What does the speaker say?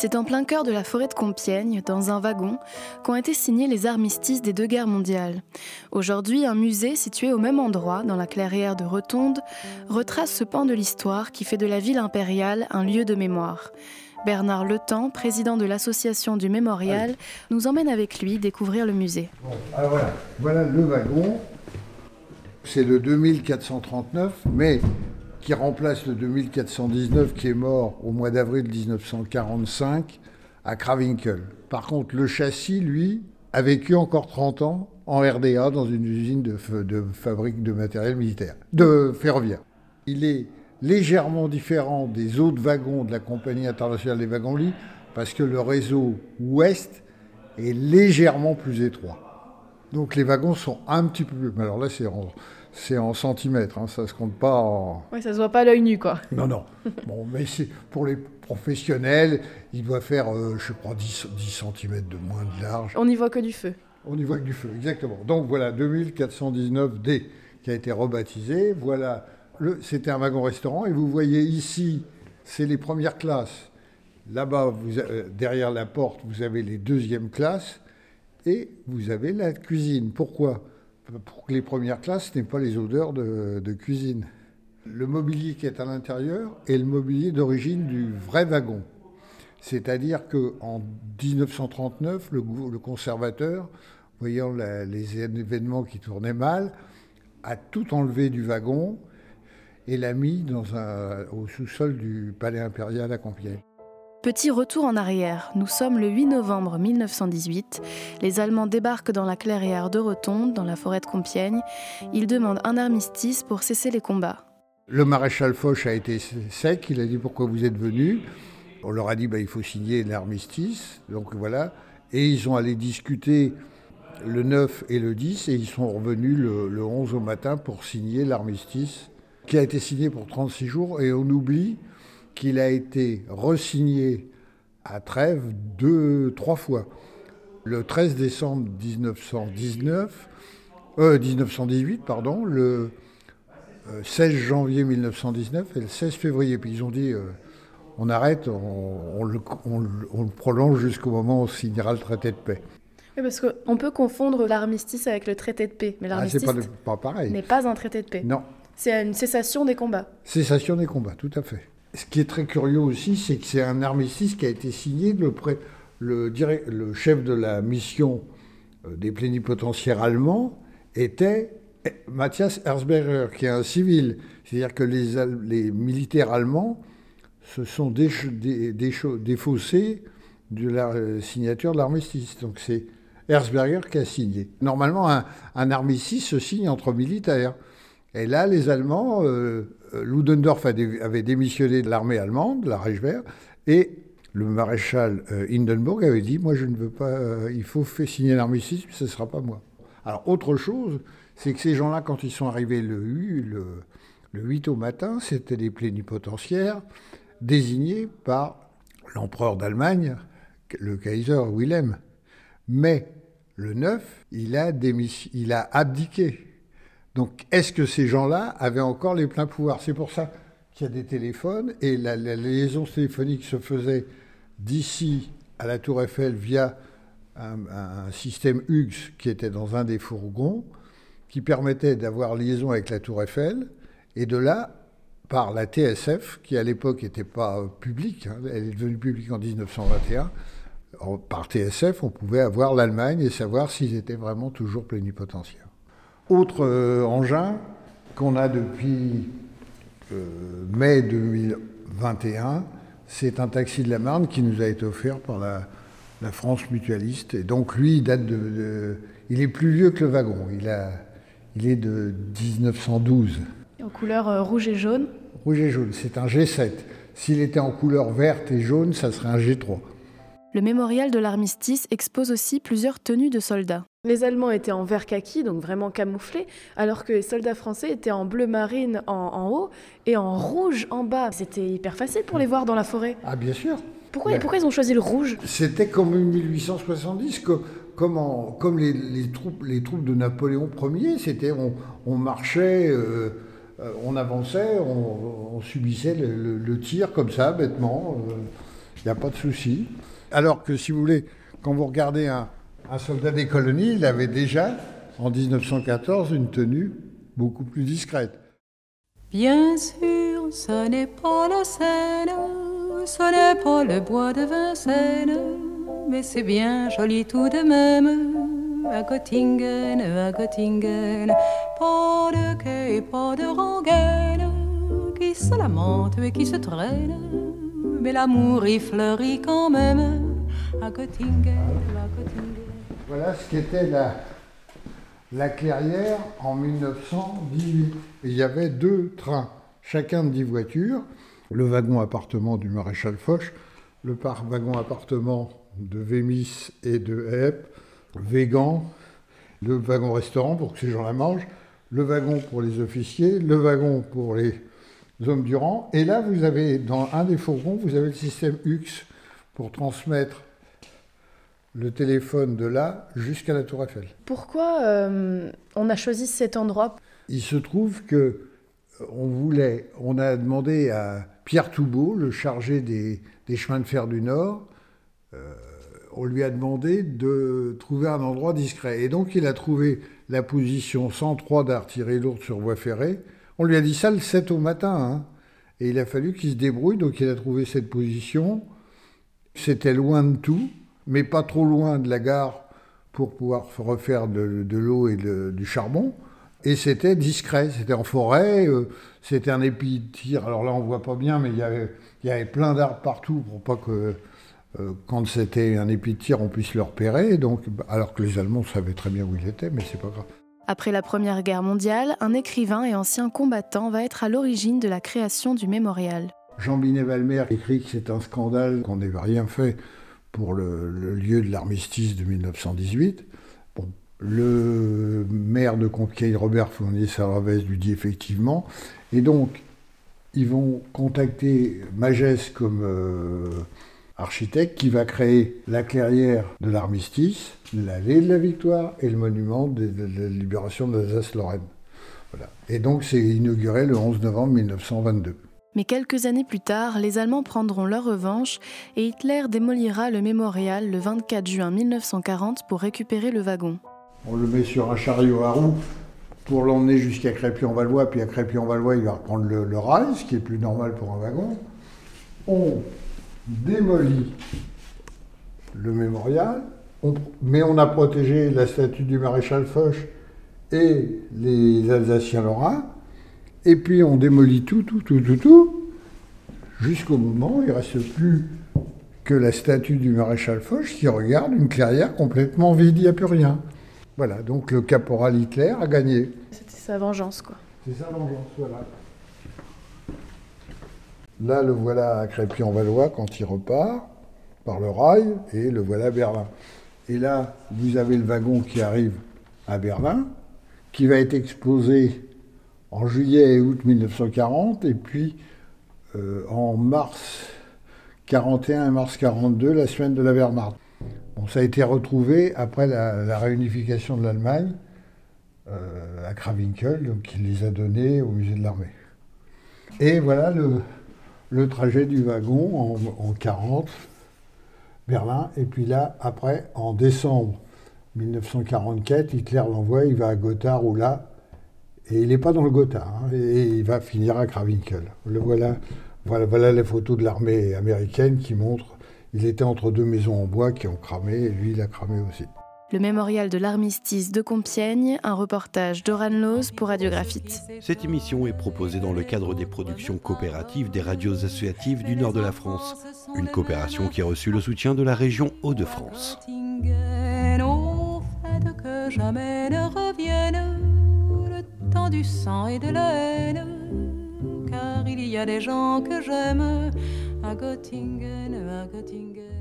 C'est en plein cœur de la forêt de Compiègne, dans un wagon, qu'ont été signés les armistices des deux guerres mondiales. Aujourd'hui, un musée situé au même endroit, dans la clairière de Rotonde, retrace ce pan de l'histoire qui fait de la ville impériale un lieu de mémoire. Bernard Letemps, président de l'association du Mémorial, nous emmène avec lui découvrir le musée. alors voilà, voilà le wagon. C'est le 2439, mais qui remplace le 2419 qui est mort au mois d'avril 1945 à Krawinkel. Par contre, le châssis, lui, a vécu encore 30 ans en RDA dans une usine de, de fabrique de matériel militaire, de ferroviaire. Il est légèrement différent des autres wagons de la Compagnie internationale des wagons-lits parce que le réseau ouest est légèrement plus étroit. Donc les wagons sont un petit peu plus. Alors là, c'est c'est en centimètres, hein, ça se compte pas en... Oui, ça se voit pas à l'œil nu, quoi. Non, non. bon, mais c'est pour les professionnels, il doit faire, euh, je crois, 10, 10 cm de moins de large. On n'y voit que du feu. On n'y voit que du feu, exactement. Donc voilà, 2419D qui a été rebaptisé. Voilà, c'était un wagon-restaurant et vous voyez ici, c'est les premières classes. Là-bas, euh, derrière la porte, vous avez les deuxièmes classes et vous avez la cuisine. Pourquoi? Pour les premières classes, n'est pas les odeurs de, cuisine. Le mobilier qui est à l'intérieur est le mobilier d'origine du vrai wagon. C'est-à-dire qu'en 1939, le, conservateur, voyant les événements qui tournaient mal, a tout enlevé du wagon et l'a mis au sous-sol du palais impérial à Compiègne. Petit retour en arrière, nous sommes le 8 novembre 1918. Les Allemands débarquent dans la clairière de Rotonde, dans la forêt de Compiègne. Ils demandent un armistice pour cesser les combats. Le maréchal Foch a été sec, il a dit pourquoi vous êtes venus? On leur a dit bah, il faut signer l'armistice, donc voilà. Et ils ont allé discuter le 9 et le 10 et ils sont revenus le, le 11 au matin pour signer l'armistice qui a été signé pour 36 jours et on oublie qu'il a été resigné à Trèves deux, trois fois. Le 13 décembre 1919, 1918, euh, pardon, le 16 euh, janvier 1919 et le 16 février. Puis ils ont dit euh, on arrête, on, le, prolonge jusqu'au moment où on signera le traité de paix. Oui, parce qu'on peut confondre l'armistice avec le traité de paix, mais ah, l'armistice n'est pas un traité de paix. Non. C'est une cessation des combats. Cessation des combats, tout à fait. Ce qui est très curieux aussi, c'est que c'est un armistice qui a été signé. Le, le, le chef de la mission euh, des plénipotentiaires allemands était Matthias Herzberger, qui est un civil. C'est-à-dire que les, militaires allemands se sont défaussés de la euh, signature de l'armistice. Donc c'est Herzberger qui a signé. Normalement, un, armistice se signe entre militaires. Et là, les Allemands euh, Ludendorff avait démissionné de l'armée allemande, la Reichswehr, et le maréchal euh, Hindenburg avait dit Moi, je ne veux pas, euh, il faut faire signer l'armistice, mais ce ne sera pas moi. Alors, autre chose, c'est que ces gens-là, quand ils sont arrivés le, le, le 8 au matin, c'était des plénipotentiaires désignés par l'empereur d'Allemagne, le Kaiser Wilhelm. Mais le 9, il a, il a abdiqué. Donc, est-ce que ces gens-là avaient encore les pleins pouvoirs? C'est pour ça qu'il y a des téléphones et la, liaison téléphonique se faisait d'ici à la Tour Eiffel via un, système Hughes qui était dans un des fourgons, qui permettait d'avoir liaison avec la Tour Eiffel, et de là, par la TSF, qui à l'époque n'était pas publique, hein, elle est devenue publique en 1921, par TSF, on pouvait avoir l'Allemagne et savoir s'ils étaient vraiment toujours plénipotentiaires. Autre euh, engin qu'on a depuis euh, mai 2021, c'est un taxi de la Marne qui nous a été offert par la, France mutualiste. Et donc lui, il date de, il est plus vieux que le wagon. Il, a, il est de 1912. En couleur euh, rouge et jaune? Rouge et jaune, c'est un G7. S'il était en couleur verte et jaune, ça serait un G3. Le mémorial de l'armistice expose aussi plusieurs tenues de soldats. Les Allemands étaient en vert kaki, donc vraiment camouflés, alors que les soldats français étaient en bleu marine en, haut et en rouge en bas. C'était hyper facile pour les voir dans la forêt. Ah bien sûr. Pourquoi, pourquoi ils ont choisi le rouge? C'était comme en 1870, que, comme, comme les, troupes, les troupes de Napoléon Ier, c'était on, marchait, euh, euh, on avançait, on, subissait le, tir comme ça, bêtement. Euh. il n'y a pas de souci. Alors que si vous voulez, quand vous regardez un, soldat des colonies, il avait déjà, en 1914, une tenue beaucoup plus discrète. Bien sûr, ce n'est pas la Seine, ce n'est pas le bois de Vincennes, mais c'est bien joli tout de même. À Göttingen, à Göttingen, pas de quai et pas de rengaine qui se lamentent et qui se traînent, mais l'amour y fleurit quand même. À Göttingen, à. Voilà ce qu'était la, la clairière en 1918. Il y avait deux trains, chacun de dix voitures. Le wagon appartement du maréchal Foch, le wagon appartement de Vémis et de Hep, Végan, le wagon restaurant pour que ces gens la mangent, le wagon pour les officiers, le wagon pour les hommes du rang. Et là, vous avez, dans un des fourgons, vous avez le système UX pour transmettre le téléphone de là jusqu'à la Tour Eiffel. Pourquoi euh, on a choisi cet endroit? Il se trouve que euh, on voulait, on a demandé à Pierre Toubeau, le chargé des, des chemins de fer du Nord, euh, on lui a demandé de trouver un endroit discret. Et donc il a trouvé la position 103 d'artillerie lourde sur voie ferrée. On lui a dit ça le 7 au matin. hein. Et il a fallu qu'il se débrouille, donc il a trouvé cette position. C'était loin de tout, mais pas trop loin de la gare pour pouvoir refaire de, l'eau et du charbon. Et c'était discret, c'était en forêt, euh, c'était un épi de tir. Alors là, on voit pas bien, mais il y avait, il y avait plein d'arbres partout pour pas que, euh, quand c'était un épi de tir, on puisse le repérer. Donc, alors que les Allemands savaient très bien où il était, mais c'est pas grave. Après la Première Guerre mondiale, un écrivain et ancien combattant va être à l'origine de la création du mémorial. Jean Binet-Valmer écrit que c'est un scandale qu'on n'ait rien fait pour le, lieu de l'armistice de 1918. Bon, le maire de Compiègne, Robert Fournier-Saravès, lui dit effectivement. Et donc, ils vont contacter Magès comme euh, architecte qui va créer la clairière de l'armistice, l'allée de la victoire et le monument de, la libération de l'Alsace-Lorraine. Voilà. Et donc, c'est inauguré le 11 novembre 1922. Mais quelques années plus tard, les Allemands prendront leur revanche et Hitler démolira le mémorial le 24 juin 1940 pour récupérer le wagon. On le met sur un chariot à roues pour l'emmener jusqu'à Crépy-en-Valois, puis à Crépy-en-Valois, il va reprendre le, le rail, ce qui est plus normal pour un wagon. On démolit le mémorial, on- mais on a protégé la statue du maréchal Foch et les Alsaciens lorrains, et puis on démolit tout, tout, tout, tout, tout, jusqu'au moment où il ne reste plus que la statue du maréchal Foch qui regarde une clairière complètement vide, il n'y a plus rien. Voilà, donc le caporal Hitler a gagné. C'était sa vengeance, quoi. C'est ça vengeance, voilà. Là, le voilà à Crépy-en-Valois quand il repart par le rail, et le voilà à Berlin. Et là, vous avez le wagon qui arrive à Berlin, qui va être exposé en juillet et août 1940, et puis euh, en mars 41 et mars 42, la semaine de la Wehrmacht. Bon, ça a été retrouvé après la, réunification de l'Allemagne euh, à Krawinkel, donc les a donnés au musée de l'armée. Et voilà le, le trajet du wagon en, en 40, Berlin, et puis là, après, en décembre 1944, Hitler l'envoie, il va à Gotha ou là, et il n'est pas dans le Gotha, hein, et il va finir à Krawinkel. Le voilà, voilà, voilà les photos de l'armée américaine qui montrent, il était entre deux maisons en bois qui ont cramé, et lui, il a cramé aussi. Le mémorial de l'armistice de Compiègne, un reportage d'Oran Loz pour Radiographite. Cette émission est proposée dans le cadre des productions coopératives des radios associatives du nord de la France, une coopération qui a reçu le soutien de la région Hauts-de-France. Göttingen, Au fait que jamais ne revienne le temps du sang et de la haine, car il y a des gens que j'aime à Göttingen, à Göttingen.